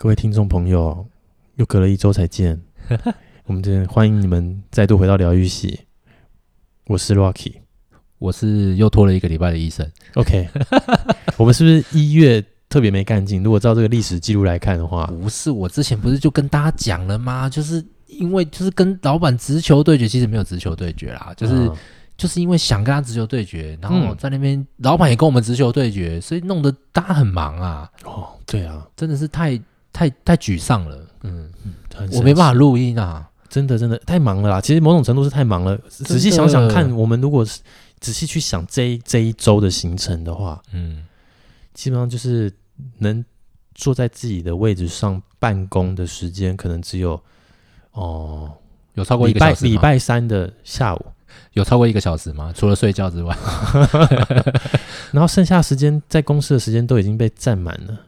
各位听众朋友，又隔了一周才见，我们这边欢迎你们再度回到疗愈系。我是 Rocky，我是又拖了一个礼拜的医生。OK，我们是不是一月特别没干劲？如果照这个历史记录来看的话，不是，我之前不是就跟大家讲了吗？就是因为就是跟老板直球对决，其实没有直球对决啦，就是。嗯就是因为想跟他直球对决，然后在那边、嗯、老板也跟我们直球对决，所以弄得大家很忙啊。哦，对啊，真的是太太太沮丧了。嗯，我没办法录音啊，真的真的太忙了啦。其实某种程度是太忙了。仔细想想看，我们如果是仔细去想这一这一周的行程的话，嗯，基本上就是能坐在自己的位置上办公的时间，可能只有哦，有超过一个小时礼拜礼拜三的下午。有超过一个小时吗？除了睡觉之外，然后剩下时间在公司的时间都已经被占满了，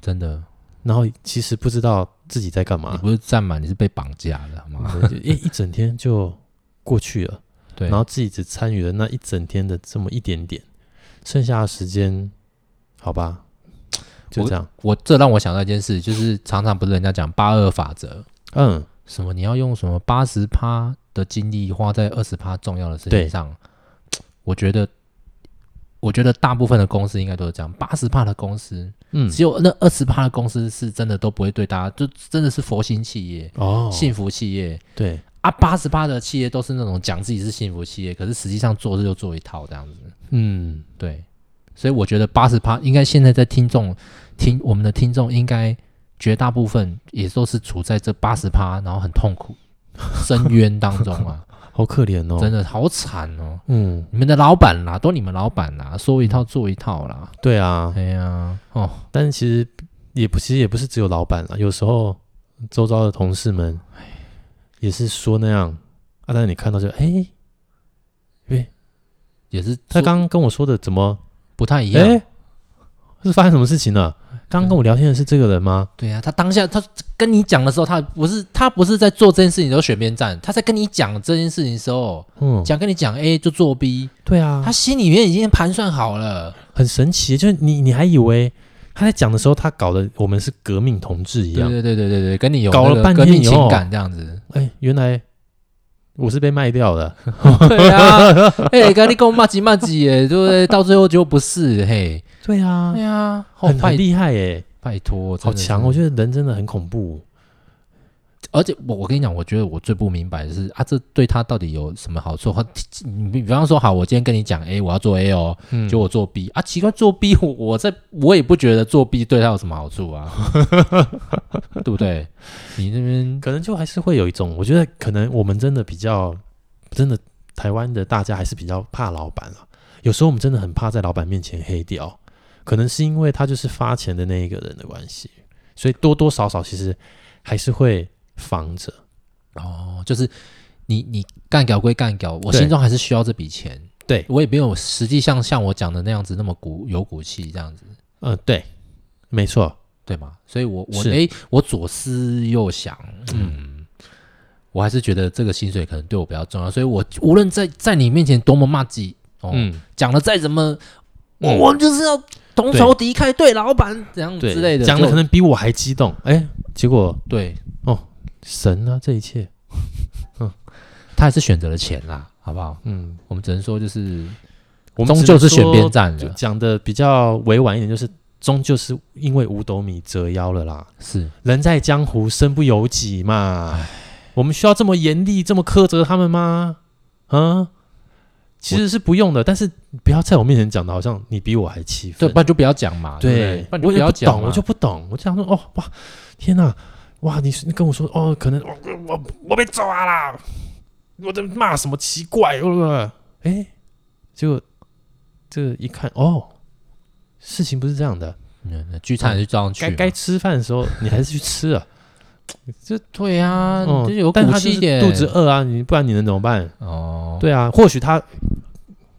真的。然后其实不知道自己在干嘛。你不是占满，你是被绑架了，好吗？一一整天就过去了，对。然后自己只参与了那一整天的这么一点点，剩下的时间，好吧，就这样。我，我这让我想到一件事，就是常常不是人家讲八二法则，嗯，什么你要用什么八十趴。的精力花在二十趴重要的事情上，我觉得，我觉得大部分的公司应该都是这样。八十趴的公司，嗯，只有那二十趴的公司是真的都不会对大家，就真的是佛心企业哦，幸福企业。对啊，八十趴的企业都是那种讲自己是幸福企业，可是实际上做事就做一套这样子。嗯，对，所以我觉得八十趴应该现在在听众听我们的听众，应该绝大部分也都是处在这八十趴，然后很痛苦。深渊当中啊，好可怜哦，真的好惨哦。嗯，你们的老板啦，都你们老板啦，说一套做一套啦。对啊，哎呀，哦，但是其实也不，其实也不是只有老板啦，有时候周遭的同事们也是说那样啊。但是你看到就哎，哎，也是他刚刚跟我说的怎么不太一样？是发生什么事情了？刚刚跟我聊天的是这个人吗？对呀、啊，他当下他跟你讲的时候，他不是他不是在做这件事情的时候选边站，他在跟你讲这件事情的时候，嗯，讲跟你讲 A 就做 B，对啊，他心里面已经盘算好了，很神奇，就是你你还以为他在讲的时候，他搞得我们是革命同志一样，对对对对对，跟你有搞了半天情感这样子，哎，原来我是被卖掉的，对啊，哎，刚你跟我骂几骂几耶，对不对？到最后就不是，嘿。对啊，对啊，很很厉害耶！拜托，好强！我觉得人真的很恐怖。而且我我跟你讲，我觉得我最不明白的是啊，这对他到底有什么好处？你比方说，好，我今天跟你讲 A，我要做 A 哦，嗯，就我做 B 啊，奇怪，做 B 我 我在我也不觉得做 B 对他有什么好处啊，对不对？你那边 可能就还是会有一种，我觉得可能我们真的比较真的台湾的大家还是比较怕老板啊。有时候我们真的很怕在老板面前黑掉。可能是因为他就是发钱的那一个人的关系，所以多多少少其实还是会防着。哦，就是你你干掉归干掉，我心中还是需要这笔钱。对，我也没有实际像像我讲的那样子那么骨有骨气这样子。嗯，对，没错，对吗？所以我我哎，我左思右想，嗯，我还是觉得这个薪水可能对我比较重要。所以我无论在在你面前多么骂街，哦，嗯，讲的再怎么，我我就是要。同仇敌忾，对老板怎样之类的，讲的可能比我还激动。哎，结果对哦，神啊，这一切，嗯，他还是选择了钱啦，好不好？嗯，我们只能说就是，我们终究是选边站的。讲的比较委婉一点，就是终究是因为五斗米折腰了啦。是人在江湖，身不由己嘛。我们需要这么严厉、这么苛责他们吗？啊？其实是不用的，但是不要在我面前讲的，好像你比我还气愤。对，不然就不要讲嘛。对，不然就不要讲。我就不懂，我就想说，哦哇，天哪，哇，你你跟我说，哦，可能我我我被抓了，我在骂什么奇怪，呃，哎，结果这个一看，哦，事情不是这样的。嗯，聚餐就照样去，该该吃饭的时候，你还是去吃啊。这对啊，嗯，有骨气一点，肚子饿啊，你不然你能怎么办？哦，对啊，或许他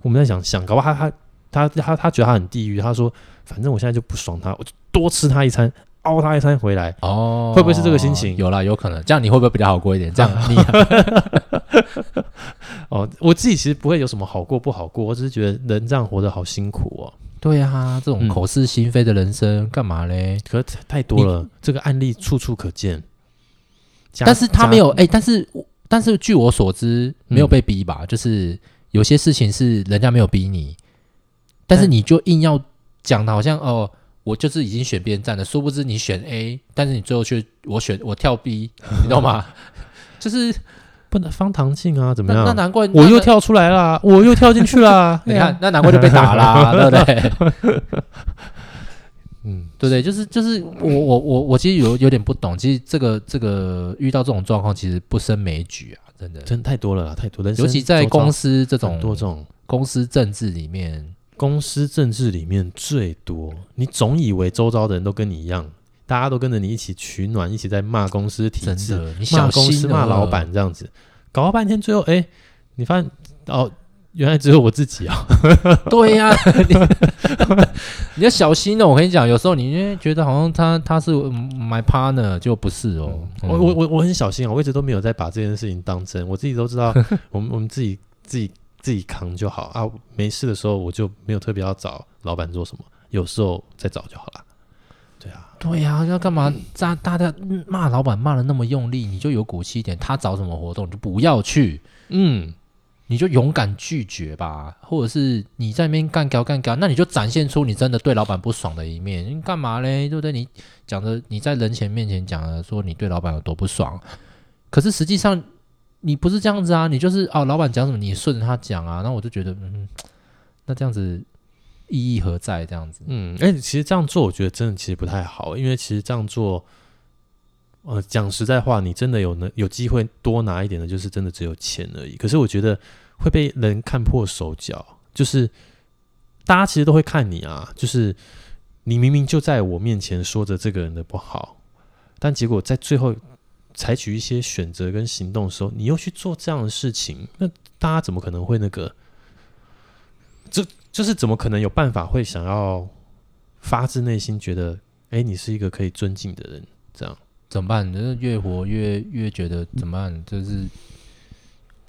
我们在想想，搞不好他他他他他觉得他很地狱，他说反正我现在就不爽他，我就多吃他一餐，凹他一餐回来。哦，会不会是这个心情？有啦，有可能。这样你会不会比较好过一点？这样 你 哦，我自己其实不会有什么好过不好过，我只是觉得人这样活得好辛苦哦。对啊，这种口是心非的人生干嘛嘞？可是太多了，这个案例处处可见。但是他没有哎，但是但是据我所知，没有被逼吧？就是有些事情是人家没有逼你，但是你就硬要讲的好像哦，我就是已经选边站了，殊不知你选 A，但是你最后却我选我跳 B，你懂吗？就是。不能方唐镜啊，怎么样？那难怪我又跳出来了，我又跳进去了。你看，那难怪就被打啦，对不对？嗯，对对，就是就是我我我我其实有有点不懂，其实这个这个遇到这种状况，其实不胜枚举啊，真的，真太多了啦，太多了。尤其在公司这种多种公司政治里面，公司政治里面最多。你总以为周遭的人都跟你一样。大家都跟着你一起取暖，一起在骂公司体制，骂公司、骂老板这样子，搞了半天，最后哎，你发现哦，原来只有我自己啊！对呀、啊，你要小心哦！我跟你讲，有时候你因为觉得好像他他是 my partner，就不是哦。嗯、我我我我很小心啊，我一直都没有在把这件事情当真，我自己都知道，我们我们自己自己自己扛就好啊。没事的时候，我就没有特别要找老板做什么，有时候再找就好了。对啊，对呀，要干嘛？大大家骂老板骂的那么用力，你就有骨气一点。他找什么活动，你就不要去。嗯，你就勇敢拒绝吧。或者是你在那边干干干，那你就展现出你真的对老板不爽的一面。你干嘛嘞？对不对？你讲的你在人前面前讲的说你对老板有多不爽，可是实际上你不是这样子啊。你就是哦，老板讲什么你顺着他讲啊。那我就觉得，嗯，那这样子。意义何在？这样子，嗯，哎、欸，其实这样做，我觉得真的其实不太好，因为其实这样做，呃，讲实在话，你真的有能有机会多拿一点的，就是真的只有钱而已。可是我觉得会被人看破手脚，就是大家其实都会看你啊，就是你明明就在我面前说着这个人的不好，但结果在最后采取一些选择跟行动的时候，你又去做这样的事情，那大家怎么可能会那个？这就是怎么可能有办法会想要发自内心觉得，哎，你是一个可以尊敬的人，这样怎么办？就是越活越越觉得怎么办？就是，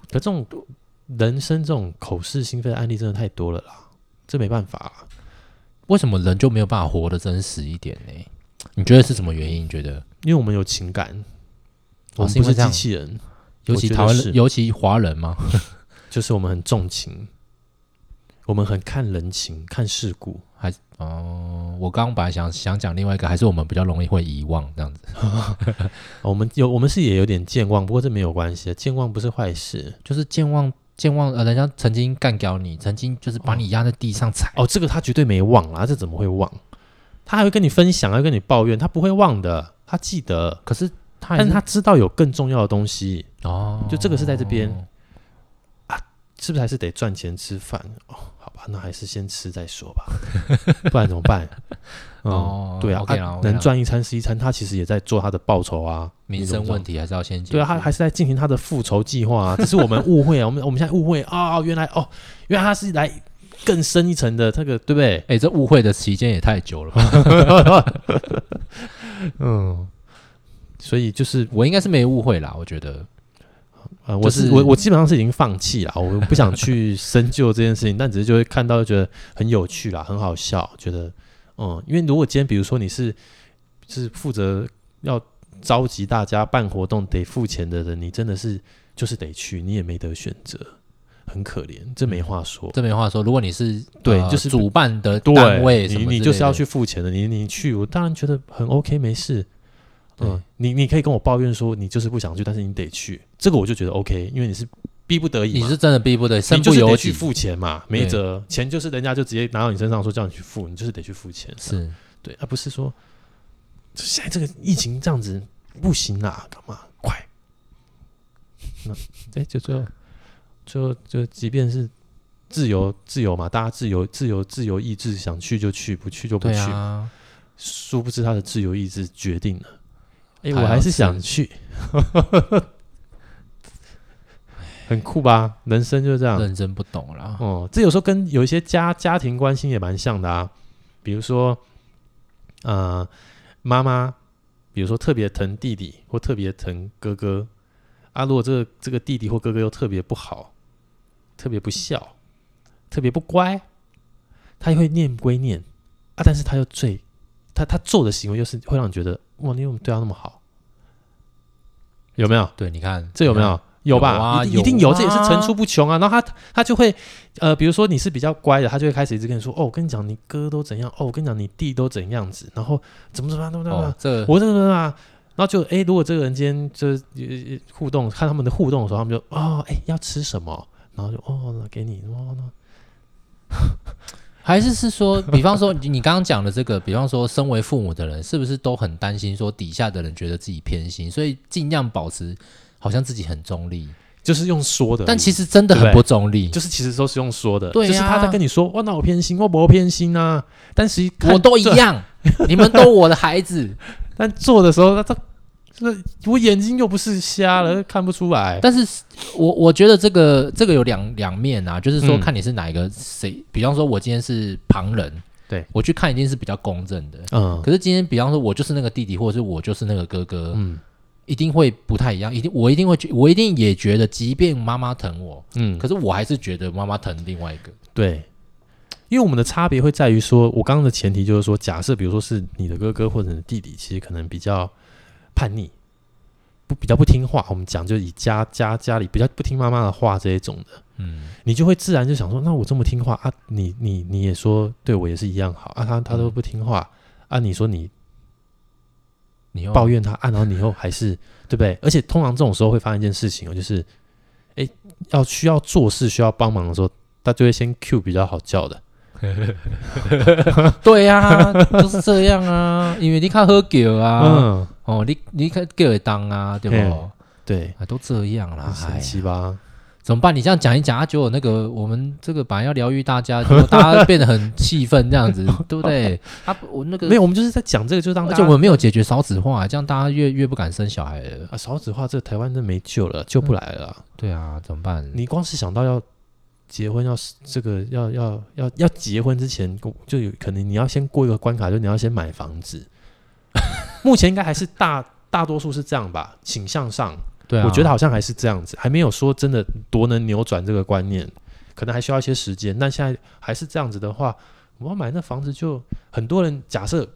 可这种人生这种口是心非的案例真的太多了啦，这没办法啊。为什么人就没有办法活得真实一点呢？你觉得是什么原因？你觉得？因为我们有情感，我们不是机器人，尤其台湾，尤其华人嘛，就是我们很重情。我们很看人情，看世故，还哦、呃，我刚刚本来想想讲另外一个，还是我们比较容易会遗忘这样子。我们有，我们是也有点健忘，不过这没有关系，健忘不是坏事，就是健忘，健忘呃，人家曾经干掉你，曾经就是把你压在地上踩。哦，这个他绝对没忘啊，这怎么会忘？他还会跟你分享，还会跟你抱怨，他不会忘的，他记得。可是他，但是他知道有更重要的东西哦，就这个是在这边啊，是不是还是得赚钱吃饭哦？好吧那还是先吃再说吧，不然怎么办？哦，对啊，能赚一餐是一餐，他其实也在做他的报酬啊。民生问题还是要先解决。对啊，他还是在进行他的复仇计划啊。只是我们误会啊，我们我们现在误会啊，原来哦，原来他是来更深一层的这个，对不对？哎，这误会的时间也太久了吧？嗯，所以就是我应该是没误会啦，我觉得。呃，我是我我基本上是已经放弃了，我不想去深究这件事情，但只是就会看到就觉得很有趣啦，很好笑，觉得嗯，因为如果今天比如说你是是负责要召集大家办活动得付钱的人，你真的是就是得去，你也没得选择，很可怜，这没话说，这没话说。如果你是对，呃、就是主办的单位，你你就是要去付钱的，你你去，我当然觉得很 OK，没事。嗯，你你可以跟我抱怨说你就是不想去，但是你得去，这个我就觉得 OK，因为你是逼不得已，你是真的逼不得已，身不由己去付钱嘛，没辙，钱就是人家就直接拿到你身上说叫你去付，你就是得去付钱，是。对，而不是说现在这个疫情这样子不行啊，干嘛快？那 哎，就最后 最后就即便是自由自由嘛，大家自由自由自由意志想去就去，不去就不去，啊、殊不知他的自由意志决定了。哎，我还是想去，很酷吧？人生就是这样，认真不懂了。哦，这有时候跟有一些家家庭关系也蛮像的啊。比如说，呃，妈妈，比如说特别疼弟弟或特别疼哥哥啊。如果这个这个弟弟或哥哥又特别不好，特别不孝，特别不乖，他会念归念啊，但是他又最他他做的行为又是会让你觉得哇，你怎么对他那么好？有没有？对，你看这有没有？有吧？有啊、一定有，有啊、这也是层出不穷啊。然后他他就会呃，比如说你是比较乖的，他就会开始一直跟你说：“哦，我跟你讲，你哥都怎样？哦，我跟你讲，你弟都怎样子？然后怎么怎么样，怎么怎么样？哦、这个、我这个人啊。”然后就哎，如果这个人今天就互动，看他们的互动的时候，他们就哦，哎，要吃什么？然后就哦，那给你哦，那还是是说，比方说你刚刚讲的这个，比方说身为父母的人，是不是都很担心说底下的人觉得自己偏心，所以尽量保持好像自己很中立，就是用说的，但其实真的很不中立，就是其实都是用说的，对啊，就是他在跟你说，哇，那我偏心，我不偏心啊，但是我都一样，你们都我的孩子。但做的时候，他他，我眼睛又不是瞎了，看不出来。但是我我觉得这个这个有两两面啊，就是说看你是哪一个谁。嗯、比方说，我今天是旁人，对我去看一定是比较公正的。嗯。可是今天，比方说，我就是那个弟弟，或者是我就是那个哥哥，嗯，一定会不太一样。一定，我一定会觉，我一定也觉得，即便妈妈疼我，嗯，可是我还是觉得妈妈疼另外一个。对。因为我们的差别会在于说，我刚刚的前提就是说，假设比如说是你的哥哥或者你的弟弟，其实可能比较叛逆，不比较不听话。我们讲就以家家家里比较不听妈妈的话这一种的，嗯，你就会自然就想说，那我这么听话啊，你你你也说对我也是一样好啊，他他都不听话、嗯、啊，你说你你又抱怨他啊，然后你又还是对不对？而且通常这种时候会发生一件事情哦，就是哎要需要做事需要帮忙的时候，他就会先 cue 比较好叫的。对呀、啊，就是这样啊，因为你看喝酒啊，嗯、哦，你你看给会当啊，对不？对，都这样啦，神奇吧？怎么办？你这样讲一讲啊，就有那个我们这个本来要疗愈大家，结果大家变得很气愤，这样子，对不对？啊，我那个没有，我们就是在讲这个，就是当，而且我们没有解决少子化，这样大家越越不敢生小孩了啊！少子化，这个台湾真没救了，救不来了、嗯。对啊，怎么办？你光是想到要。结婚要这个要要要要结婚之前就有可能你要先过一个关卡，就你要先买房子。目前应该还是大大多数是这样吧，倾向上，对啊，我觉得好像还是这样子，还没有说真的多能扭转这个观念，可能还需要一些时间。但现在还是这样子的话，我要买那房子就很多人假设。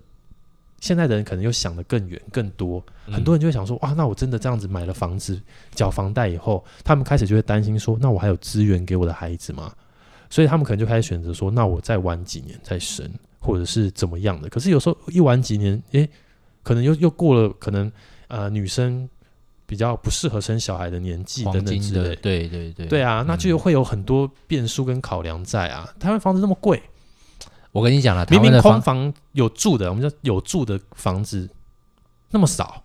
现在的人可能又想得更远更多，很多人就会想说：哇，那我真的这样子买了房子，缴房贷以后，他们开始就会担心说：那我还有资源给我的孩子吗？所以他们可能就开始选择说：那我再晚几年再生，或者是怎么样的。可是有时候一晚几年，诶，可能又又过了，可能呃女生比较不适合生小孩的年纪等等之类。对对对，对啊，那就会有很多变数跟考量在啊。台湾房子那么贵。我跟你讲了，明明空房有住的，我们叫有住的房子那么少，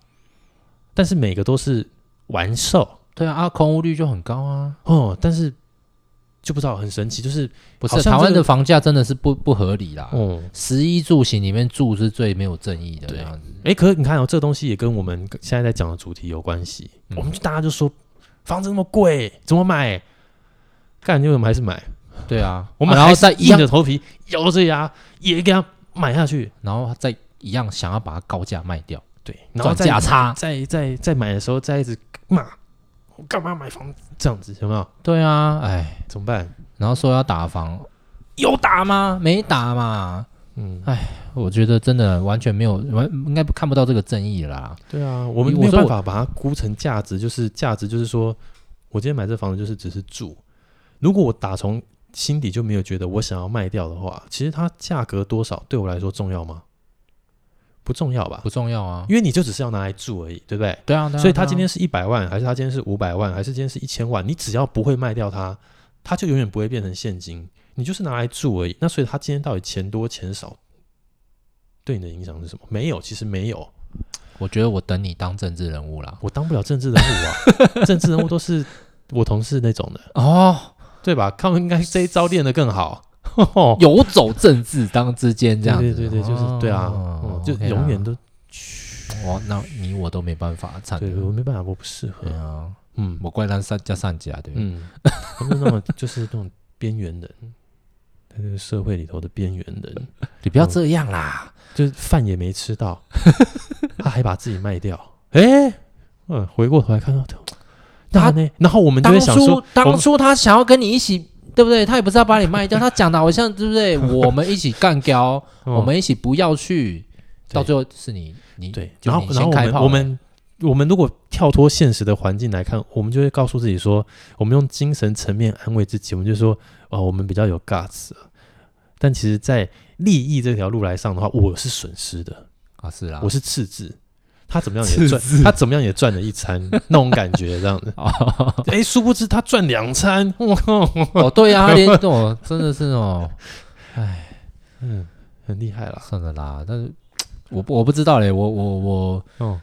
但是每个都是完售。对啊，啊，空屋率就很高啊。哦，但是就不知道很神奇，就是不是、这个、台湾的房价真的是不不合理啦。哦，十一住行里面住是最没有正义的这样子。哎，可是你看哦，这个东西也跟我们现在在讲的主题有关系。嗯、我们就大家就说房子那么贵，怎么买？干，你为什么还是买？对啊，我们然后再硬着头皮咬着牙也给他买下去，然后再一样想要把它高价卖掉，对，然后价差，再再再买的时候再一直骂我干嘛要买房子这样子有没有？对啊，哎，怎么办？然后说要打房，有打吗？没打嘛。嗯，哎，我觉得真的完全没有完，应该看不到这个正义啦。对啊，我们没有办法把它估成价值，就是价值就是说我今天买这房子就是只是住，如果我打从心底就没有觉得我想要卖掉的话，其实它价格多少对我来说重要吗？不重要吧？不重要啊，因为你就只是要拿来住而已，对不对？对啊。对啊，所以他今天是一百万，还是他今天是五百万，还是今天是一千万？你只要不会卖掉它，它就永远不会变成现金。你就是拿来住而已。那所以他今天到底钱多钱少，对你的影响是什么？没有，其实没有。我觉得我等你当政治人物啦，我当不了政治人物啊。政治人物都是我同事那种的哦。对吧？他们应该这一招练得更好，游走政治当之间这样子，对对对，就是对啊，就永远都，哦，那你我都没办法参对，我没办法，我不适合。啊。嗯，我怪他上加上家，对，嗯，他们那种就是那种边缘人，社会里头的边缘人，你不要这样啦，就是饭也没吃到，他还把自己卖掉，哎，嗯，回过头来看到。他呢？然后我们就会想说，当初他想要跟你一起对不对？他也不是要把你卖掉，他讲的好像对不对？我们一起干掉，我们一起不要去，到最后是你你对，然后然后我们我们我们如果跳脱现实的环境来看，我们就会告诉自己说，我们用精神层面安慰自己，我们就说哦，我们比较有 guts，但其实，在利益这条路来上的话，我是损失的啊，是啦，我是赤字。他怎么样也赚，他怎么样也赚了一餐，那种感觉这样子。哎，殊不知他赚两餐。哦，对呀，他连这种真的是哦，哎，嗯，很厉害了。算了啦，但是我我不知道嘞，我我我，嗯，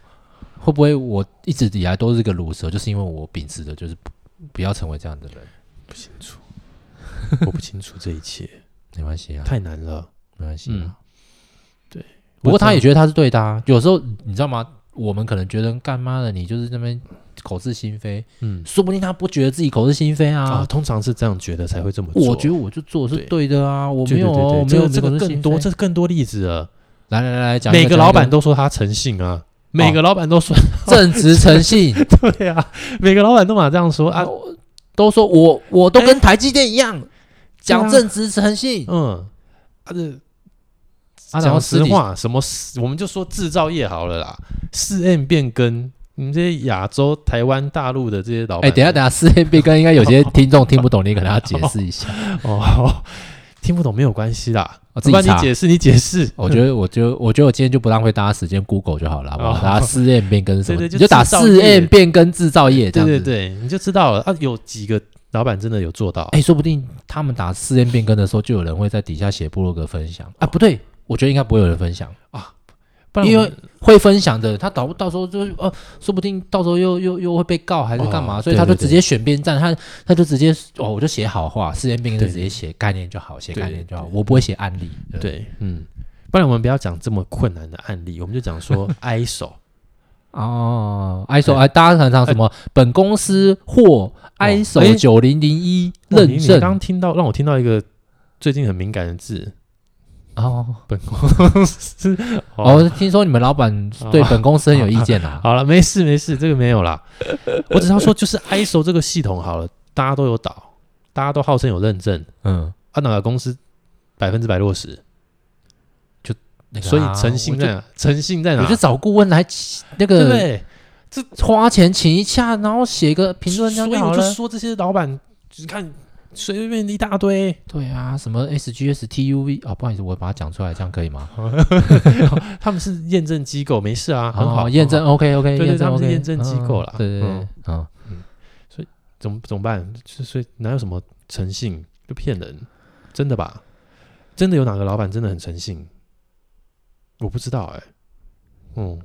会不会我一直以来都是个卤蛇，就是因为我秉持的就是不不要成为这样的人。不清楚，我不清楚这一切，没关系啊，太难了，没关系啊。不过他也觉得他是对的啊。有时候你知道吗？我们可能觉得干妈的你就是那边口是心非，嗯，说不定他不觉得自己口是心非啊。通常是这样觉得才会这么做。我觉得我就做的是对的啊，我没有，我没有这个更多，这是更多例子了。来来来讲，每个老板都说他诚信啊，每个老板都说正直诚信，对啊，每个老板都嘛这样说啊，都说我我都跟台积电一样讲正直诚信，嗯，他的。讲实话，什么我们就说制造业好了啦。四 M 变更，你们这些亚洲、台湾、大陆的这些老板，哎，等下等下，四 M 变更应该有些 听众听不懂，你可能要解释一下哦。听不懂没有关系啦，我自己你解释，你解释。我觉得，我就我觉得我今天就不浪费大家时间，Google 就好了，好不好？大家四 M 变更什么？你就打四 M 变更制造业，对对对，你就知道了。啊，有几个老板真的有做到？哎，说不定他们打四 M 变更的时候，就有人会在底下写部落格分享啊，不对。我觉得应该不会有人分享。啊，不然因为会分享的，他到到时候就呃，说不定到时候又又又会被告还是干嘛，所以他就直接选边站，他他就直接哦，我就写好话，事件变更就直接写概念就好，写概念就好，我不会写案例。对，嗯，不然我们不要讲这么困难的案例，我们就讲说 ISO 哦，ISO 哎，大家常常什么本公司或 ISO 九零零一认证，刚听到让我听到一个最近很敏感的字。哦，本公司 哦，哦，听说你们老板对本公司很有意见啦。好了，没事没事，这个没有啦。我只要说，就是 ISO 这个系统好了，大家都有导，大家都号称有认证。嗯，啊，哪个公司百分之百落实？就那个，所以诚信在哪？诚信在哪？我就找顾问来那个，对，这花钱请一下，然后写个评论这样就好了。所以我就说这些老板，你看。随随便一大堆，对啊，什么 SGS、TUV 啊，不好意思，我把它讲出来，这样可以吗？他们是验证机构，没事啊，很好，验证 OK OK，对对，他们是验证机构啦，对对对，嗯嗯，所以怎么怎么办？所以哪有什么诚信就骗人？真的吧？真的有哪个老板真的很诚信？我不知道哎，嗯，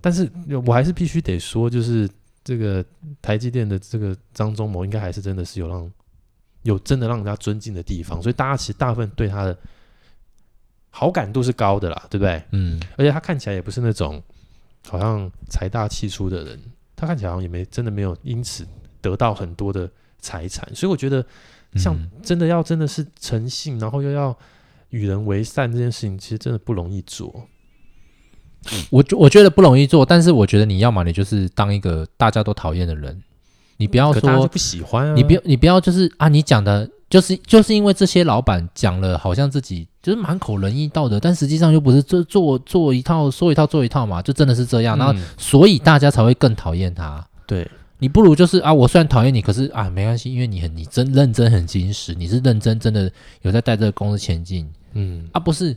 但是我还是必须得说，就是这个台积电的这个张忠谋，应该还是真的是有让。有真的让人家尊敬的地方，所以大家其实大部分对他的好感度是高的啦，对不对？嗯，而且他看起来也不是那种好像财大气粗的人，他看起来好像也没真的没有因此得到很多的财产，所以我觉得像真的要真的是诚信，然后又要与人为善这件事情，其实真的不容易做。我我觉得不容易做，但是我觉得你要么你就是当一个大家都讨厌的人。你不要说不喜欢，你不要你不要就是啊，你讲的就是就是因为这些老板讲了，好像自己就是满口仁义道德，但实际上又不是做做做一套说一套做一套嘛，就真的是这样，然后所以大家才会更讨厌他。对，你不如就是啊，我虽然讨厌你，可是啊没关系，因为你很你真认真很矜持，你是认真真的有在带这个公司前进，嗯，啊不是。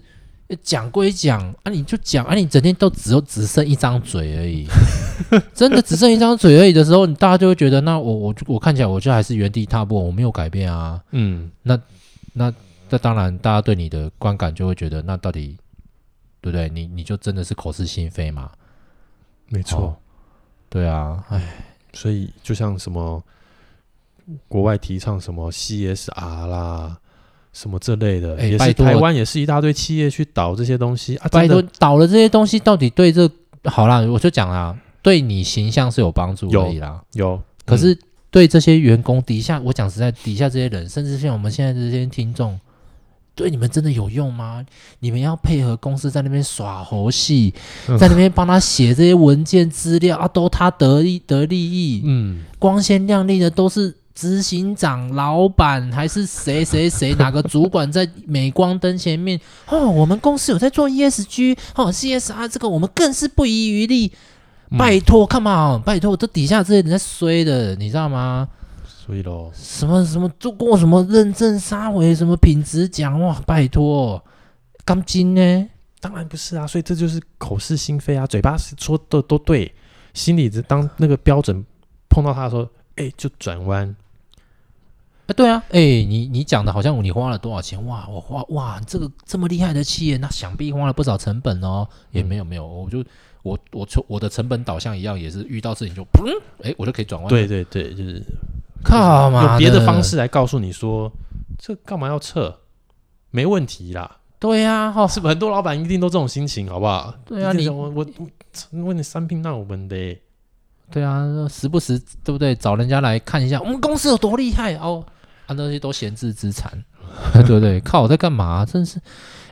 讲归讲啊，你就讲啊，你整天都只有只剩一张嘴而已，真的只剩一张嘴而已的时候，你大家就会觉得，那我我我看起来我就还是原地踏步，我没有改变啊。嗯，那那那当然，大家对你的观感就会觉得，那到底对不对？你你就真的是口是心非嘛？没错，哦，对啊，哎，所以就像什么国外提倡什么 CSR 啦。什么这类的，欸、也是台湾也是一大堆企业去倒这些东西啊。拜托，倒了这些东西到底对这好啦，我就讲啦，对你形象是有帮助而已啦。有，有可是对这些员工底下，我讲实在，底下这些人，甚至像我们现在这些听众，对你们真的有用吗？你们要配合公司在那边耍猴戏，在那边帮他写这些文件资料啊，都他得利得利益，嗯，光鲜亮丽的都是。执行长、老板还是谁谁谁哪个主管在镁光灯前面哦，我们公司有在做 ESG 哦，CSR 这个我们更是不遗余力。拜托，Come on，拜托，这底下这些人在衰的，你知道吗？所以咯，什么什么做过什么认证杀回什么品质奖哇，拜托，钢筋呢？当然不是啊，所以这就是口是心非啊，嘴巴说的都对，心里的当那个标准碰到他的时候，哎、欸，就转弯。哎，对啊，哎，你你讲的好像你花了多少钱？哇，我花哇，这个这么厉害的企业，那想必花了不少成本哦。也没有没有，我就。我我从我的成本导向一样，也是遇到事情就砰，哎，我就可以转弯。对对对，就是靠嘛，有别的方式来告诉你说，这干嘛要撤？没问题啦。对呀，哈，是不是很多老板一定都这种心情，好不好？对啊，你我我问你三拼那我们的，对啊，时不时对不对？找人家来看一下我们公司有多厉害哦，啊，那些都闲置资产，对不对？靠，我在干嘛？真是。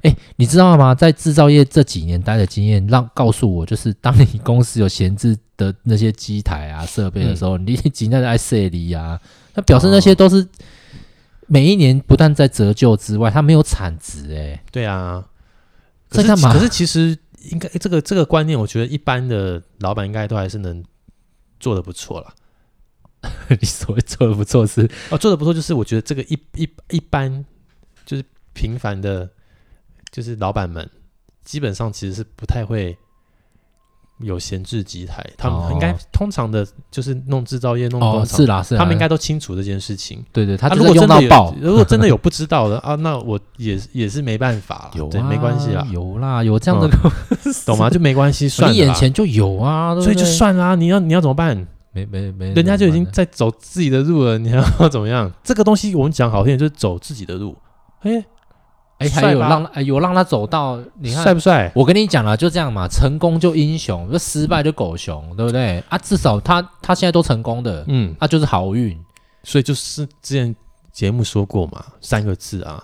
哎，你知道吗？在制造业这几年待的经验，让告诉我，就是当你公司有闲置的那些机台啊、设备的时候，嗯、你尽量在设立啊，那表示那些都是每一年不但在折旧之外，它没有产值。哎，对啊，在干嘛？可是其实应该这个这个观念，我觉得一般的老板应该都还是能做的不错了。你所谓做的不错是哦，做的不错就是我觉得这个一一一般就是平凡的。就是老板们基本上其实是不太会有闲置机台，他们应该通常的就是弄制造业弄工厂，是啦是，他们应该都清楚这件事情。对对，他如果真的有，如果真的有 不知道的啊，那我也也是没办法，有对没关系啦，有啦，有这样的，懂吗？就没关系，算了，你眼前就有啊，所以就算啦。你要你要怎么办？没没没，人家就已经在走自己的路了，你还要怎么样？这个东西我们讲好听，就是走自己的路。哎。哎，还有让哎有让他走到，你看帅不帅？我跟你讲了，就这样嘛，成功就英雄，就失败就狗熊，对不对？啊，至少他他现在都成功的，嗯，啊，就是好运，所以就是之前节目说过嘛，三个字啊，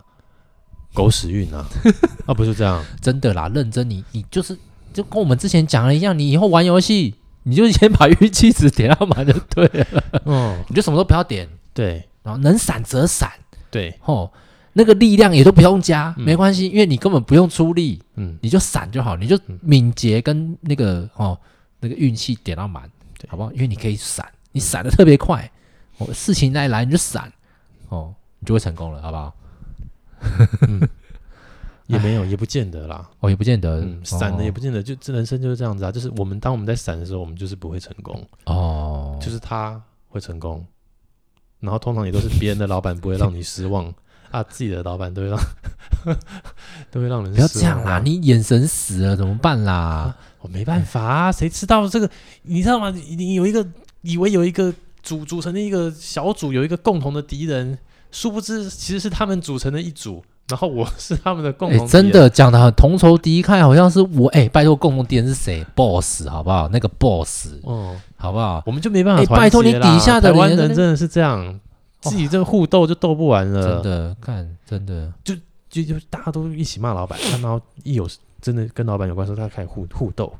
狗屎运啊，啊，不是这样，真的啦，认真你你就是就跟我们之前讲的一样，你以后玩游戏，你就先把运气值点到满就对了，嗯，你就什么都不要点，对，然后能闪则闪，对，哦。那个力量也都不用加，嗯、没关系，因为你根本不用出力，嗯，你就闪就好，你就敏捷跟那个哦，那个运气点到满，对。好不好？因为你可以闪，你闪的特别快，哦，事情再来，来你就闪，哦，你就会成功了，好不好？嗯、也没有，也不见得啦，哦，也不见得，闪的也不见得，就这人生就是这样子啊，就是我们当我们在散的时候，我们就是不会成功，哦，就是他会成功，然后通常也都是别人的老板不会让你失望。啊，自己的老板都会让，都会让人、啊、不要这样啦！你眼神死了怎么办啦？啊、我没办法啊，谁知道这个？你知道吗？你有一个以为有一个组组成的一个小组，有一个共同的敌人，殊不知其实是他们组成的一组，然后我是他们的共同。真的讲的很同仇敌忾，好像是我哎，拜托共同敌人是谁？Boss 好不好？那个 Boss 嗯，好不好？我们就没办法。拜托你底下的台湾人真的是这样。自己这互斗就斗不完了，真的，看真的，就就就大家都一起骂老板，然后一有真的跟老板有关系，他开始互 互斗，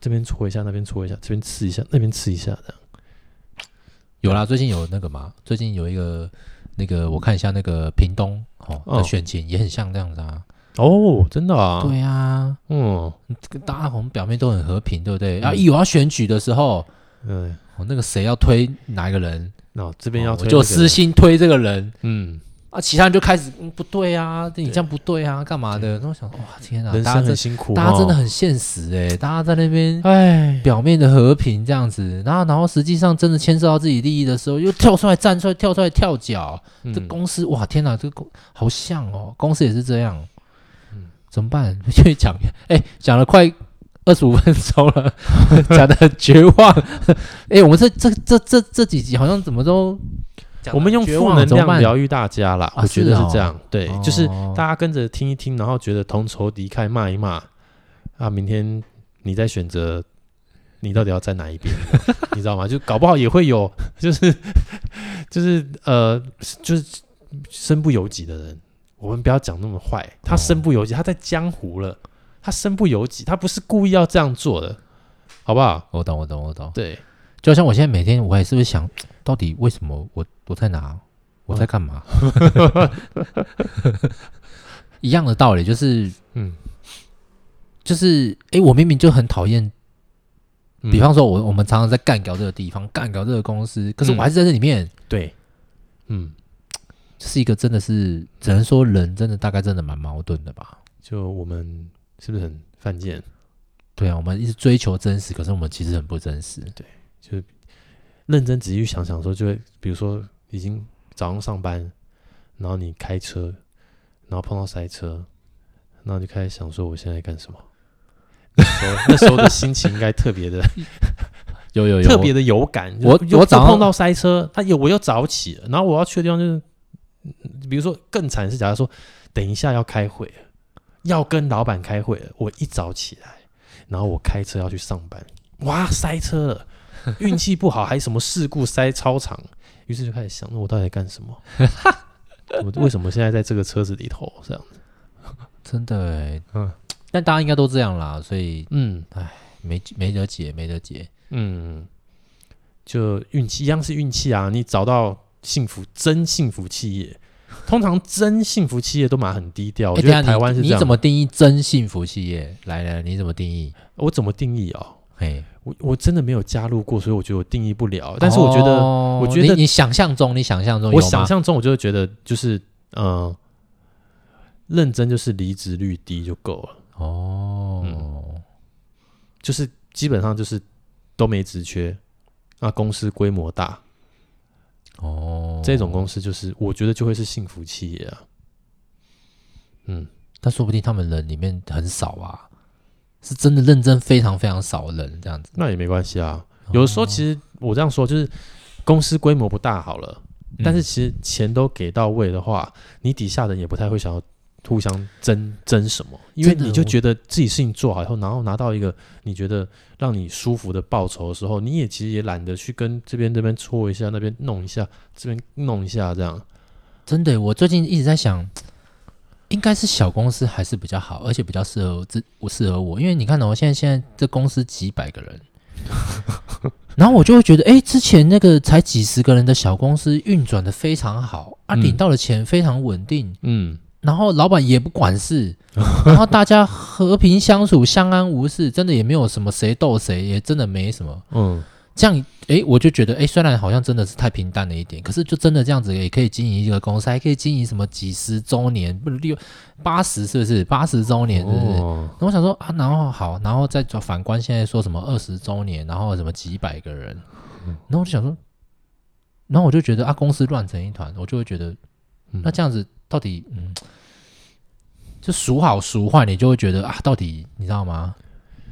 这边戳一下，那边戳一下，这边刺一下，那边刺一下，这样。有啦，最近有那个嘛，最近有一个那个，我看一下那个屏东哦的选情也很像这样子啊。哦，真的啊？对啊，嗯，大家好像表面都很和平，对不对？啊，一有要选举的时候，嗯，哦，那个谁要推哪一个人？哦，这边要推、哦、就私心推这个人，嗯，啊，其他人就开始，嗯，不对啊，你这样不对啊，干嘛的？然后想，哇，天啊，人生很辛苦，大家真的很现实哎，大家在那边，哎，表面的和平这样子，然后，然后实际上真的牵涉到自己利益的时候，又跳出来站出来，跳出来跳脚。嗯、这公司，哇，天哪，这个公好像哦，公司也是这样，嗯，怎么办？继续讲，哎，讲了快。二十五分钟了，讲的很绝望。哎、欸，我们这这这这这几集好像怎么都，我们用负能量疗愈大家啦。我觉得是这样，哦、对，哦、就是大家跟着听一听，然后觉得同仇敌忾，骂一骂啊。明天你再选择，你到底要在哪一边？你知道吗？就搞不好也会有，就是就是呃，就是身不由己的人。我们不要讲那么坏，他身不由己，他在江湖了。他身不由己，他不是故意要这样做的，好不好？我懂，我懂，我懂。对，就像我现在每天，我也是会想到底为什么我我在哪，我在干嘛？一样的道理，就是嗯，就是哎，我明明就很讨厌，比方说我我们常常在干掉这个地方，干掉这个公司，可是我还是在这里面。对，嗯，是一个真的是只能说人真的大概真的蛮矛盾的吧？就我们是不是很犯贱？对啊，我们一直追求真实，可是我们其实很不真实。对，就认真仔细想想说，就会比如说已经早上上班，然后你开车。然后碰到塞车，然后就开始想说我现在干什么？那时候 那时候的心情应该特别的 有有有特别的有感。我我早碰到塞车，他有我又早起了，然后我要去的地方就是，比如说更惨是，假如说等一下要开会，要跟老板开会，我一早起来，然后我开车要去上班，哇，塞车了，运气不好还什么事故塞超长，于是就开始想，那我到底在干什么？我为什么现在在这个车子里头这样子？真的哎，嗯，但大家应该都这样啦，所以嗯，哎，没没得解，没得解，嗯，就运气一样是运气啊！你找到幸福，真幸福企业，通常真幸福企业都蛮很低调。我觉得台湾是这样。你怎么定义真幸福企业？来来，你怎么定义？我怎么定义哦？哎。我我真的没有加入过，所以我觉得我定义不了。但是我觉得，哦、我觉得你，你想象中，你想象中，我想象中，我就会觉得就是，嗯、呃，认真就是离职率低就够了。哦、嗯，就是基本上就是都没职缺，那公司规模大，哦，这种公司就是我觉得就会是幸福企业啊。嗯，但说不定他们人里面很少啊。是真的认真，非常非常少人这样子，那也没关系啊。有的时候其实我这样说，就是公司规模不大好了，但是其实钱都给到位的话，你底下人也不太会想要互相争争什么，因为你就觉得自己事情做好以后，然后拿到一个你觉得让你舒服的报酬的时候，你也其实也懒得去跟这边这边搓一下，那边弄一下，这边弄一下这样。真的，我最近一直在想。应该是小公司还是比较好，而且比较适合这我适合我，因为你看到我现在现在这公司几百个人，然后我就会觉得，哎，之前那个才几十个人的小公司运转的非常好，啊，领到的钱非常稳定，嗯，然后老板也不管事，然后大家和平相处，相安无事，真的也没有什么谁斗谁，也真的没什么，嗯。这样，哎，我就觉得，哎，虽然好像真的是太平淡了一点，可是就真的这样子也可以经营一个公司，还可以经营什么几十周年，不是六八十，是不是八十周年，是不是？哦、那我想说啊，然后好，然后再反观现在说什么二十周年，然后什么几百个人，然后我就想说，然后我就觉得啊，公司乱成一团，我就会觉得，那这样子到底，嗯，就孰好孰坏，你就会觉得啊，到底你知道吗？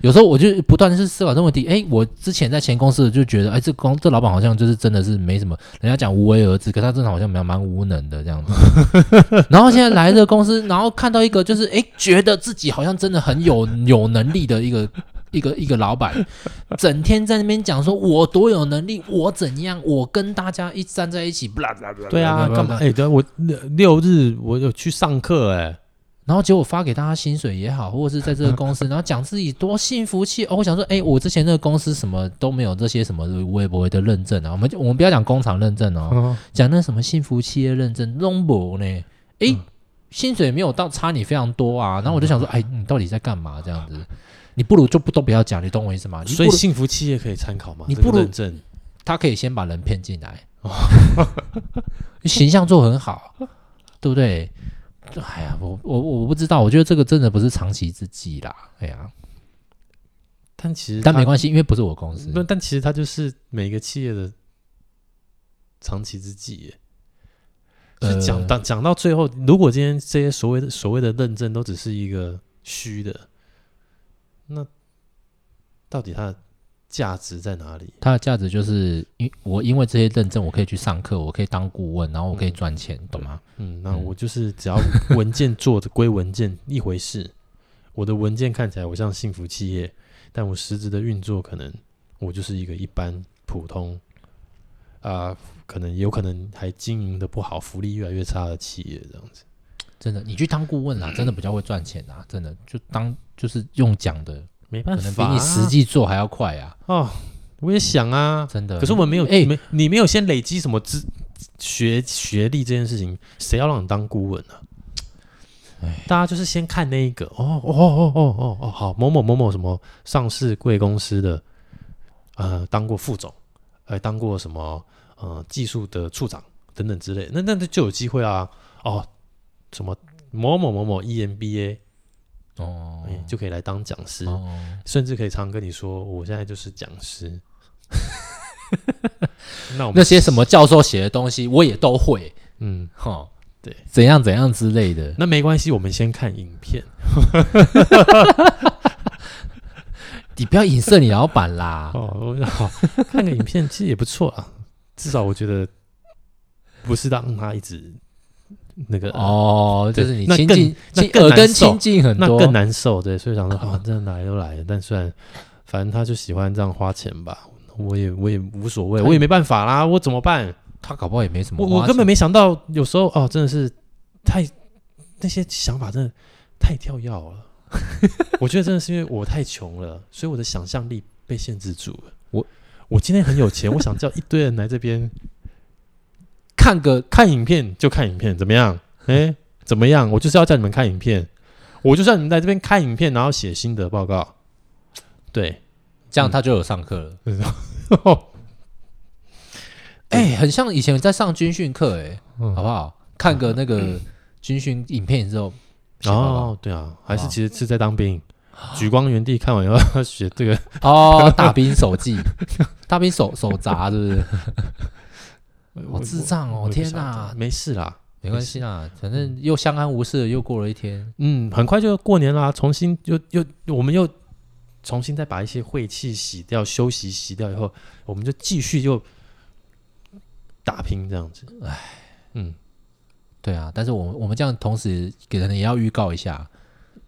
有时候我就不断的是思考这个问题，哎，我之前在前公司就觉得，哎，这公这老板好像就是真的是没什么，人家讲无为而治，可他真的好像蛮蛮无能的这样子。然后现在来这个公司，然后看到一个就是，哎，觉得自己好像真的很有有能力的一个一个一个老板，整天在那边讲说我多有能力，我怎样，我跟大家一站在一起，不啦不啦不啦，对啊，干嘛？哎，对，我六六日我有去上课，哎。然后结果发给大家薪水也好，或者是在这个公司，然后讲自己多幸福气哦。我想说，哎，我之前那个公司什么都没有这些什么微博的认证啊。我们我们不要讲工厂认证哦，讲那什么幸福企业认证弄不呢。哎，薪水没有到差你非常多啊。然后我就想说，哎，你到底在干嘛这样子？你不如就不都不要讲，你懂我意思吗？所以幸福企业可以参考吗？你不认证，他可以先把人骗进来，形象做很好，对不对？哎呀，我我我不知道，我觉得这个真的不是长期之计啦。哎呀，但其实但没关系，因为不是我公司。不，但其实它就是每个企业的长期之计耶。呃，讲到讲到最后，如果今天这些所谓的所谓的认证都只是一个虚的，那到底它？价值在哪里？它的价值就是因我因为这些认证，我可以去上课，我可以当顾问，然后我可以赚钱，嗯、懂吗？嗯，那我就是只要文件做的归文件一回事，我的文件看起来我像幸福企业，但我实质的运作可能我就是一个一般普通啊、呃，可能有可能还经营的不好，福利越来越差的企业这样子。真的，你去当顾问啊，真的比较会赚钱啊，真的就当就是用讲的。没办法，可能比你实际做还要快啊！哦，我也想啊，真的。可是我们没有，哎、没你没有先累积什么资学学历这件事情，谁要让你当顾问呢、大家就是先看那一个，哦哦哦哦哦哦，好，某某某某什么上市贵公司的，呃，当过副总，还当过什么呃技术的处长等等之类，那那就有机会啊，哦，什么某某某某 EMBA。哦、欸，就可以来当讲师，哦、甚至可以常跟你说，我现在就是讲师。那那些什么教授写的东西，我也都会。嗯，哈，对，怎样怎样之类的。那没关系，我们先看影片。你不要影射你老板啦。哦，好，看个影片其实也不错啊，至少我觉得不是让他一直。那个哦，就是你亲近，那更耳根亲近很多，那更难受。对，所以想说啊，真的来都来了，但虽然反正他就喜欢这样花钱吧，我也我也无所谓，我也没办法啦，我怎么办？他搞不好也没什么，我我根本没想到，有时候哦，真的是太那些想法真的太跳跃了。我觉得真的是因为我太穷了，所以我的想象力被限制住了。我我今天很有钱，我想叫一堆人来这边。看个看影片就看影片，怎么样？哎，怎么样？我就是要叫你们看影片，我就是要你们在这边看影片，然后写心得报告。对，这样他就有上课了。哎、嗯，很像以前在上军训课，哎，好不好？看个那个军训影片之后，哦，对啊，还是其实是在当兵。举光原地看完以后要写这个哦，大兵手记，大兵手手札，是不是？好智障哦！天哪，没事啦，没关系啦，反正又相安无事，又过了一天。嗯，很快就过年啦，重新又又我们又重新再把一些晦气洗掉、休息洗掉以后，我们就继续又打拼这样子。哎，嗯，对啊，但是我们我们这样同时给人也要预告一下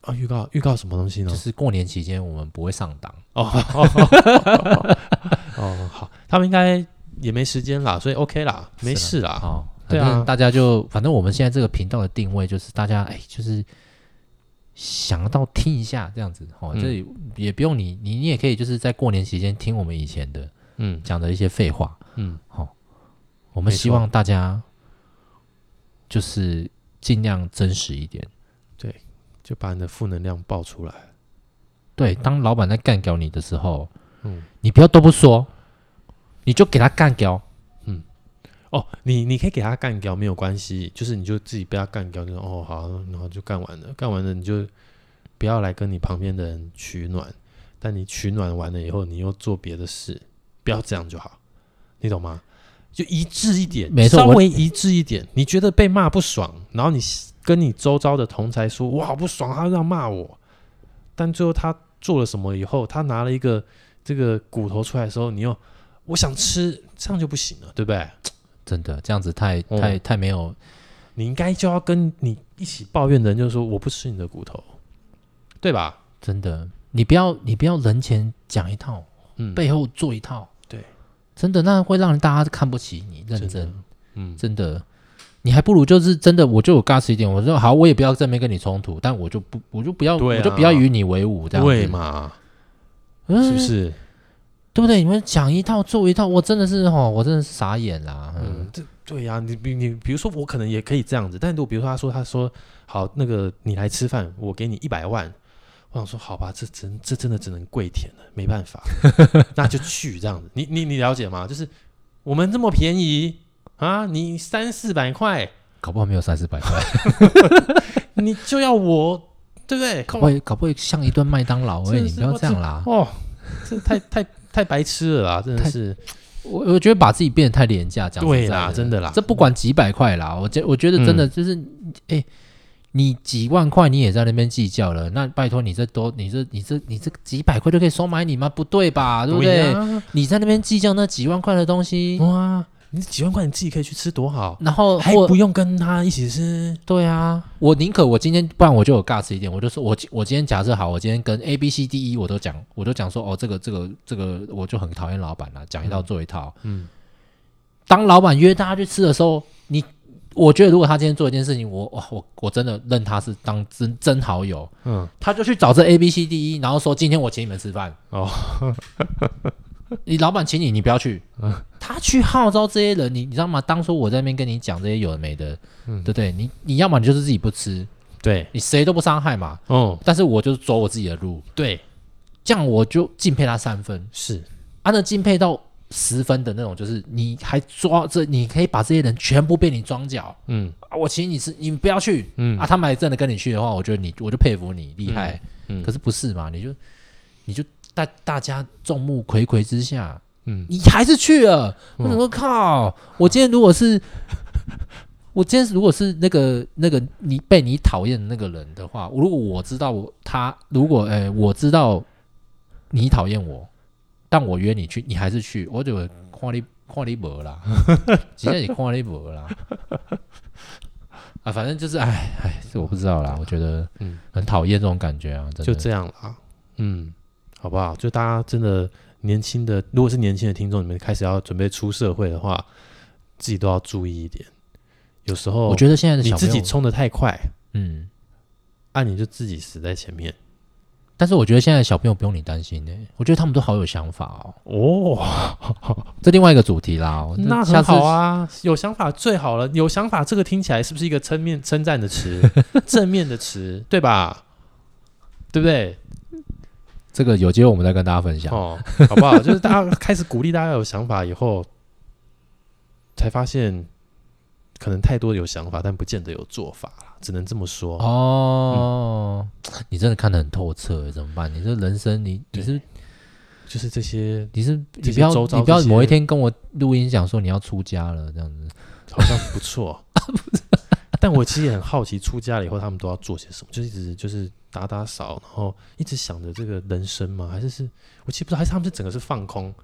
啊，预告预告什么东西呢？就是过年期间我们不会上档哦。哦，哦，好，他们应该。也没时间啦，所以 OK 啦，没事啦。好，对啊，大家就反正我们现在这个频道的定位就是大家哎，就是想到听一下这样子哦，这里也不用你，你你也可以就是在过年期间听我们以前的嗯讲的一些废话嗯好，我们希望大家就是尽量真实一点，对，就把你的负能量爆出来。对，当老板在干掉你的时候，嗯，你不要都不说。你就给他干掉，嗯，哦，你你可以给他干掉没有关系，就是你就自己被他干掉，就说哦好，然后就干完了，干完了你就不要来跟你旁边的人取暖，但你取暖完了以后，你又做别的事，不要这样就好，你懂吗？就一致一点，没错，稍微一致一点。你觉得被骂不爽，然后你跟你周遭的同才说，我好不爽，他这样骂我，但最后他做了什么以后，他拿了一个这个骨头出来的时候，你又。我想吃，这样就不行了，对不对？真的，这样子太太、哦、太没有。你应该就要跟你一起抱怨的人，就是说我不吃你的骨头，对吧？真的，你不要你不要人前讲一套，嗯，背后做一套，对，真的，那会让人大家看不起你。认真，真嗯，真的，你还不如就是真的，我就有 gas 一点，我说好，我也不要正面跟你冲突，但我就不，我就不要，啊、我就不要与你为伍，这样子。对嘛？嗯、是不是？对不对？你们讲一套做一套，我真的是哦，我真的是傻眼啦。嗯，这对呀、啊，你比你比如说，我可能也可以这样子，但是如果比如说他说他说好，那个你来吃饭，我给你一百万，我想说好吧，这真这真的只能跪舔了，没办法，那就去这样子。你你你了解吗？就是我们这么便宜啊，你三四百块，搞不好没有三四百块，你就要我对不对？搞不好搞不好像一顿麦当劳哎，你不要这样啦哦，这太太。太白痴了啦，真的是，我我觉得把自己变得太廉价，这样对啦，真的啦，这不管几百块啦，我觉我觉得真的就是，哎、嗯欸，你几万块你也在那边计较了，那拜托你这多，你这你这你这几百块就可以收买你吗？不对吧，对不对？对你在那边计较那几万块的东西，哇。你几万块你自己可以去吃多好，然后还不用跟他一起吃。对啊，我宁可我今天，不然我就有尬吃一点。我就说我我今天假设好，我今天跟 A B C D E 我都讲，我都讲说哦，这个这个这个我就很讨厌老板了，讲一套做一套。嗯，嗯当老板约大家去吃的时候，你我觉得如果他今天做一件事情，我哇我我真的认他是当真真好友。嗯，他就去找这 A B C D E，然后说今天我请你们吃饭。哦。你老板请你，你不要去。他去号召这些人，你你知道吗？当初我在那边跟你讲这些有的没的，嗯，对不对？你你要么你就是自己不吃，对你谁都不伤害嘛。哦，但是我就是走我自己的路，对，这样我就敬佩他三分。是，啊，那敬佩到十分的那种，就是你还抓这，你可以把这些人全部被你装脚。嗯，啊我请你吃，你不要去。嗯啊，他们还真的跟你去的话，我觉得你我就佩服你厉害。嗯，可是不是嘛？你就你就。在大家众目睽睽之下，嗯，你还是去了。我靠！我今天如果是，我今天如果是那个那个你被你讨厌的那个人的话，如果我知道我他如果哎、欸，我知道你讨厌我，但我约你去，你还是去，我就看你看你无啦，直接你看你无啦。啊，反正就是哎哎，这我不知道啦。我觉得嗯，很讨厌这种感觉啊，真的就这样啦。嗯。好不好？就大家真的年轻的，如果是年轻的听众，你们开始要准备出社会的话，自己都要注意一点。有时候，我觉得现在的你自己冲的太快，嗯，啊，你就自己死在前面。但是我觉得现在的小朋友不用你担心呢、欸，我觉得他们都好有想法哦。哦，这另外一个主题啦，那很好啊，有想法最好了。有想法这个听起来是不是一个称面称赞的词，正面的词，对吧？对不对？这个有机会我们再跟大家分享哦，好不好？就是大家开始鼓励大家有想法以后，才发现可能太多有想法，但不见得有做法，只能这么说哦。嗯、你真的看得很透彻，怎么办？你这人生你，你你是就是这些，你是你不要你不要某一天跟我录音讲说你要出家了，这样子好像不错。但我其实也很好奇，出家了以后他们都要做些什么？就一直就是。打打扫，然后一直想着这个人生吗？还是是我其实不知道，还是他们是整个是放空，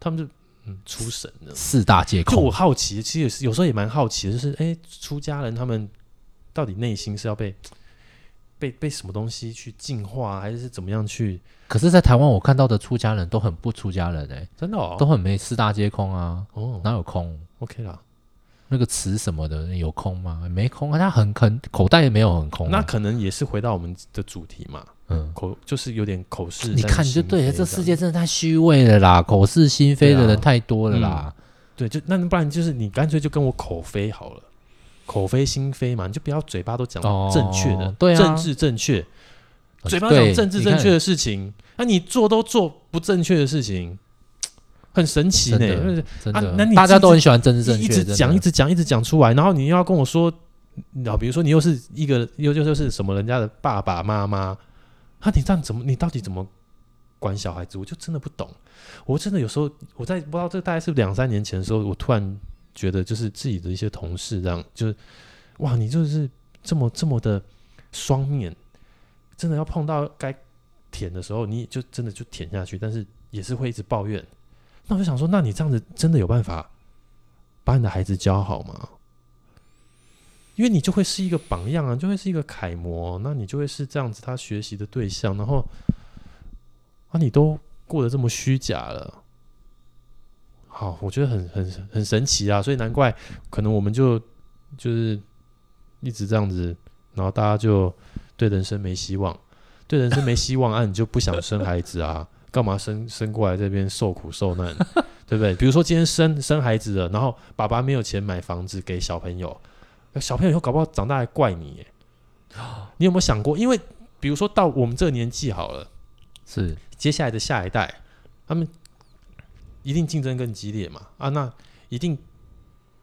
他们就嗯出神了。四大皆空。就我好奇，其实也是有时候也蛮好奇的，就是哎，出家人他们到底内心是要被被被什么东西去净化，还是是怎么样去？可是，在台湾我看到的出家人都很不出家人哎、欸，真的哦，都很没四大皆空啊。哦，哪有空？OK 啦。那个词什么的有空吗？没空啊，他很肯，口袋也没有很空。那可能也是回到我们的主题嘛，嗯，口就是有点口是。你看就对了，这世界真的太虚伪了啦，口是心非的人太多了啦。对，就那不然就是你干脆就跟我口非好了，口非心非嘛，你就不要嘴巴都讲正确的，对啊，政治正确，嘴巴讲政治正确的事情，那你做都做不正确的事情。很神奇呢，真的，那你大家都很喜欢政治正确，一直讲，一直讲，一直讲出来，然后你又要跟我说，然后比如说你又是一个又就就是什么人家的爸爸妈妈，那你这样怎么，你到底怎么管小孩子？我就真的不懂。我真的有时候我在不知道这大概是两三年前的时候，我突然觉得就是自己的一些同事这样，就是哇，你就是这么这么的双面，真的要碰到该舔的时候，你就真的就舔下去，但是也是会一直抱怨。那我就想说，那你这样子真的有办法把你的孩子教好吗？因为你就会是一个榜样啊，就会是一个楷模，那你就会是这样子他学习的对象。然后啊，你都过得这么虚假了，好，我觉得很很很神奇啊。所以难怪可能我们就就是一直这样子，然后大家就对人生没希望，对人生没希望啊，你就不想生孩子啊。干嘛生生过来这边受苦受难，对不对？比如说今天生生孩子了，然后爸爸没有钱买房子给小朋友，小朋友以后搞不好长大还怪你耶。你有没有想过？因为比如说到我们这个年纪好了，是接下来的下一代，他们一定竞争更激烈嘛？啊，那一定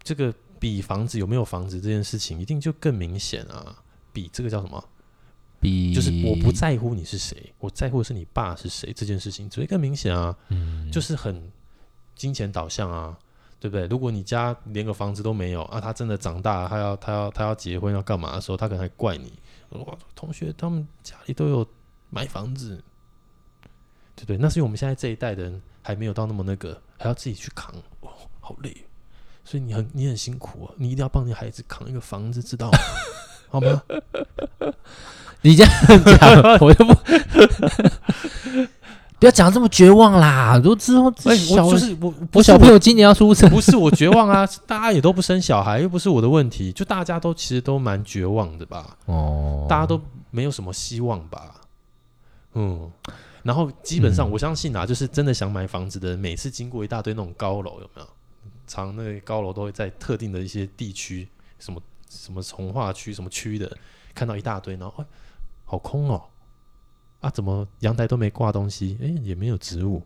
这个比房子有没有房子这件事情，一定就更明显啊。比这个叫什么？就是我不在乎你是谁，我在乎的是你爸是谁这件事情，只会更明显啊。嗯，就是很金钱导向啊，对不对？如果你家连个房子都没有啊，他真的长大，他要他要他要结婚要干嘛的时候，他可能还怪你。哇，同学他们家里都有买房子，对不对？那是因为我们现在这一代的人还没有到那么那个，还要自己去扛，哦，好累。所以你很你很辛苦啊，你一定要帮你孩子扛一个房子，知道吗？好吗？你这样讲，我就不 不要讲这么绝望啦。如果之后，哎，我就是我，我小朋友今年要出生，不是我绝望啊，大家也都不生小孩，又不是我的问题，就大家都其实都蛮绝望的吧？哦，大家都没有什么希望吧？嗯，然后基本上嗯我相信啊，就是真的想买房子的人，每次经过一大堆那种高楼，有没有？常那个高楼都会在特定的一些地区，什么什么从化区什么区的，看到一大堆，然后哎，好空哦，啊，怎么阳台都没挂东西？哎，也没有植物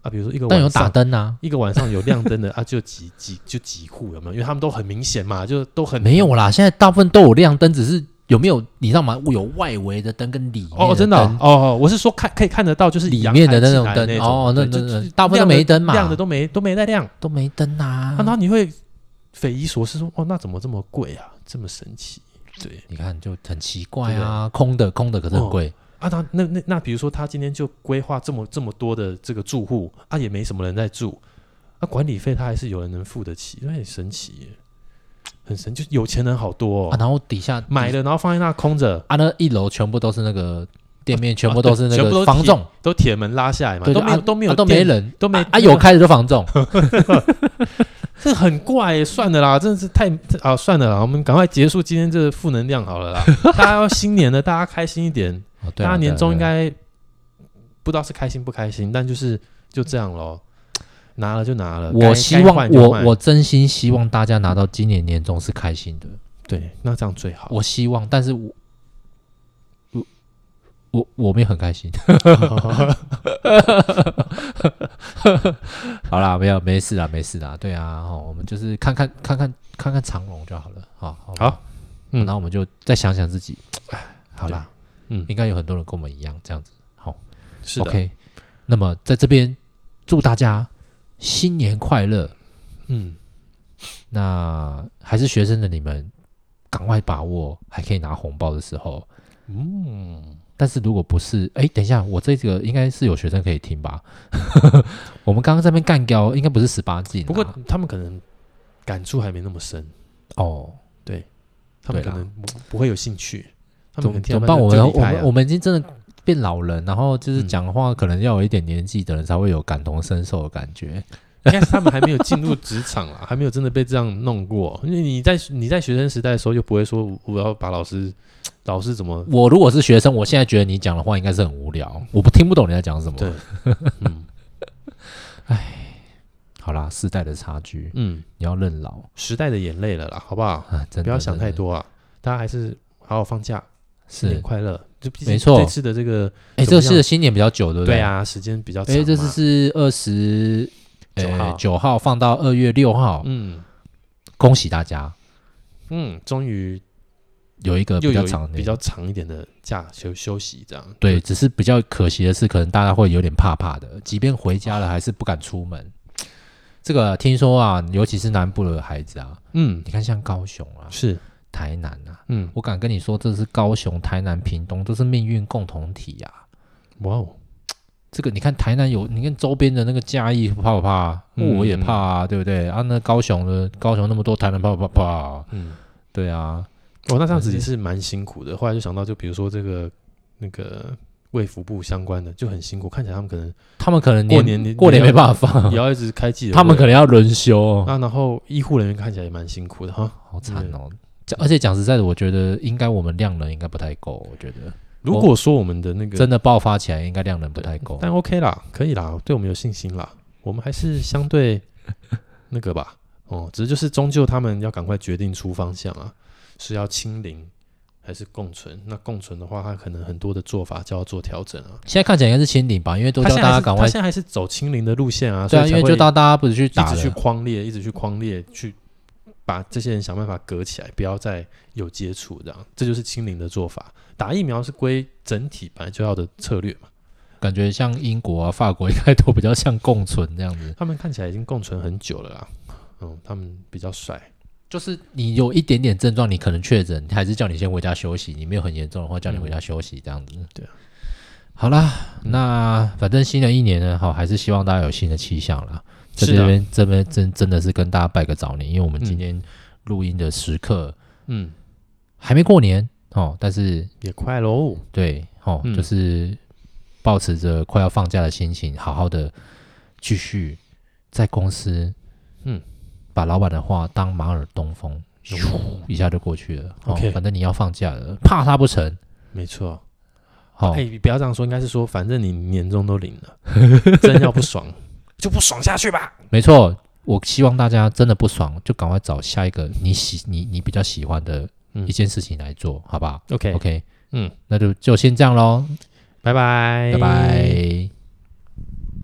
啊，比如说一个但有晚上打灯啊？一个晚上有亮灯的 啊，就几几就几户有没有？因为他们都很明显嘛，就都很没有啦，现在大部分都有亮灯，只是有没有你知道吗？有外围的灯跟里面哦，真的灯哦哦，我是说看可以看得到，就是里面的那种灯哦那对就那那大部分都没灯嘛亮的都没都没在亮，都没灯啊啊，然后你会匪夷所思说，哦，那怎么这么贵啊？这么神奇？对。你看就很奇怪啊，空的空的可是很贵。啊，他那那那比如说他今天就规划这么这么多的这个住户啊，也没什么人在住，那、啊、管理费他还是有人能付得起，那很神奇耶，很神，就有钱人好多哦，啊，然后底下买了然后放在那空着，啊，那一楼全部都是那个店面，全部都是那个房仲，都铁门拉下来嘛，对都没有、啊都没有、啊都没人，都没啊，有开的就房仲，这很怪耶，算的啦，真的是太啊，算了啦，我们赶快结束今天这个负能量好了啦。大家要新年了，大家开心一点。哦对啊大家年终应该不知道是开心不开心，但就是就这样咯。拿了就拿了。我希望我我真心希望大家拿到今年年终是开心的，对，那这样最好。我希望，但是我我我我没有很开心。好啦，没有没事啦，没事啦，对啊，哦，我们就是看看看看看看长龙就好了，好，好，好嗯然后我们就再想想自己，哎，好啦，嗯，应该有很多人跟我们一样这样子，好是的。，OK，那么在这边祝大家新年快乐。嗯，那还是学生的你们，赶快把握还可以拿红包的时候。嗯，但是如果不是，哎，等一下，我这个应该是有学生可以听吧？我们刚刚在那边干掉，应该不是十八禁啊。不过他们可能感触还没那么深，哦，对他们可能不不会有兴趣。他怎们怎么办？我们我们我们已经真的变老人，然后就是嗯讲话可能要有一点年纪的人才会有感同身受的感觉。应该是他们还没有进入职场啊，还没有真的被这样弄过。因为你在你在学生时代的时候，就不会说我要把老师老师怎么我如果是学生，我现在觉得你讲的话应该是很无聊，我不听不懂你在讲什么。对，嗯好啦，世代的差距，嗯，你要认老时代的眼泪了啦，好不好？啊！真的不要想太。多啊，大家还是好好放假，新年是，快乐。就没错这次的这个哎，这次的新年比较久，对不对？对。啊，时间比较长嘛。哎，这次是二十九号九号放到二月六号，嗯恭喜大家嗯，终于有一个比较长比较长一点的假休休息，这样。对，只是比较可惜的是，可能大家会有点怕怕的，即便回家了，还是不敢出门。这个听说啊，尤其是南部的孩子啊，嗯。你看像高雄啊、是。台南啊，嗯。我敢跟你说，这是高雄、台南、屏东都是命运共同体呀、哇哦。这个你看台南有，你看周边的那个嘉义怕不怕？嗯我也怕啊，对不对？啊，那高雄的高雄那么多，台南怕不怕？怕，嗯。对啊，哦，那这样子也是蛮辛苦的。后来就想到，就比如说这个那个卫福部相关的就很辛苦，看起来他们可能他们可能过年过年没办法放也，要一直开记者会，他们可能要轮休哦，啊，然后医护人员看起来也蛮辛苦的哈。好惨哦。讲而且讲实在的，我觉得应该我们量能应该不太够，我觉得如果说我们的那个真的爆发起来，应该量能不太够。但 OK 啦，可以啦，对我们有信心啦。我们还是相对 那个吧，哦，只是就是终究他们要赶快决定出方向啊，是要清零还是共存？那共存的话，它可能很多的做法就要做调整啊。现在看起来应该是清零吧，因为都叫大家赶快。他现在还是走清零的路线啊，对啊，因为就大家不是去一打直去了，框列，一直去框列，去把这些人想办法隔起来，不要再有接触，这样这就是清零的做法。打疫苗是归整体本来就要的策略嘛。感觉像英国啊、法国应该都比较像共存这样子。他们看起来已经共存很久了啦，嗯，他们比较帅。就是你有一点点症状，你可能确诊，还是叫你先回家休息。你没有很严重的话，叫你回家休息这样子。对啊。好啦，那反正新的一年呢，好，还是希望大家有新的气象啦。在这边这边真真的是跟大家拜个早年，因为我们今天录音的时刻嗯，还没过年哦，但是也快喽。对哦，嗯就是抱持着快要放假的心情，好好的继续在公司，嗯，把老板的话当马耳东风，咻一下就过去了。哦 OK 反正你要放假了，怕他不成。没错。好，哎，不要这样说，应该是说，反正你年终都领了，真要不爽就不爽下去吧。没错，我希望大家真的不爽，就赶快找下一个你喜你你比较喜欢的一件事情来做，嗯、好不好？OK OK，嗯，那就就先这样喽，拜拜，拜拜。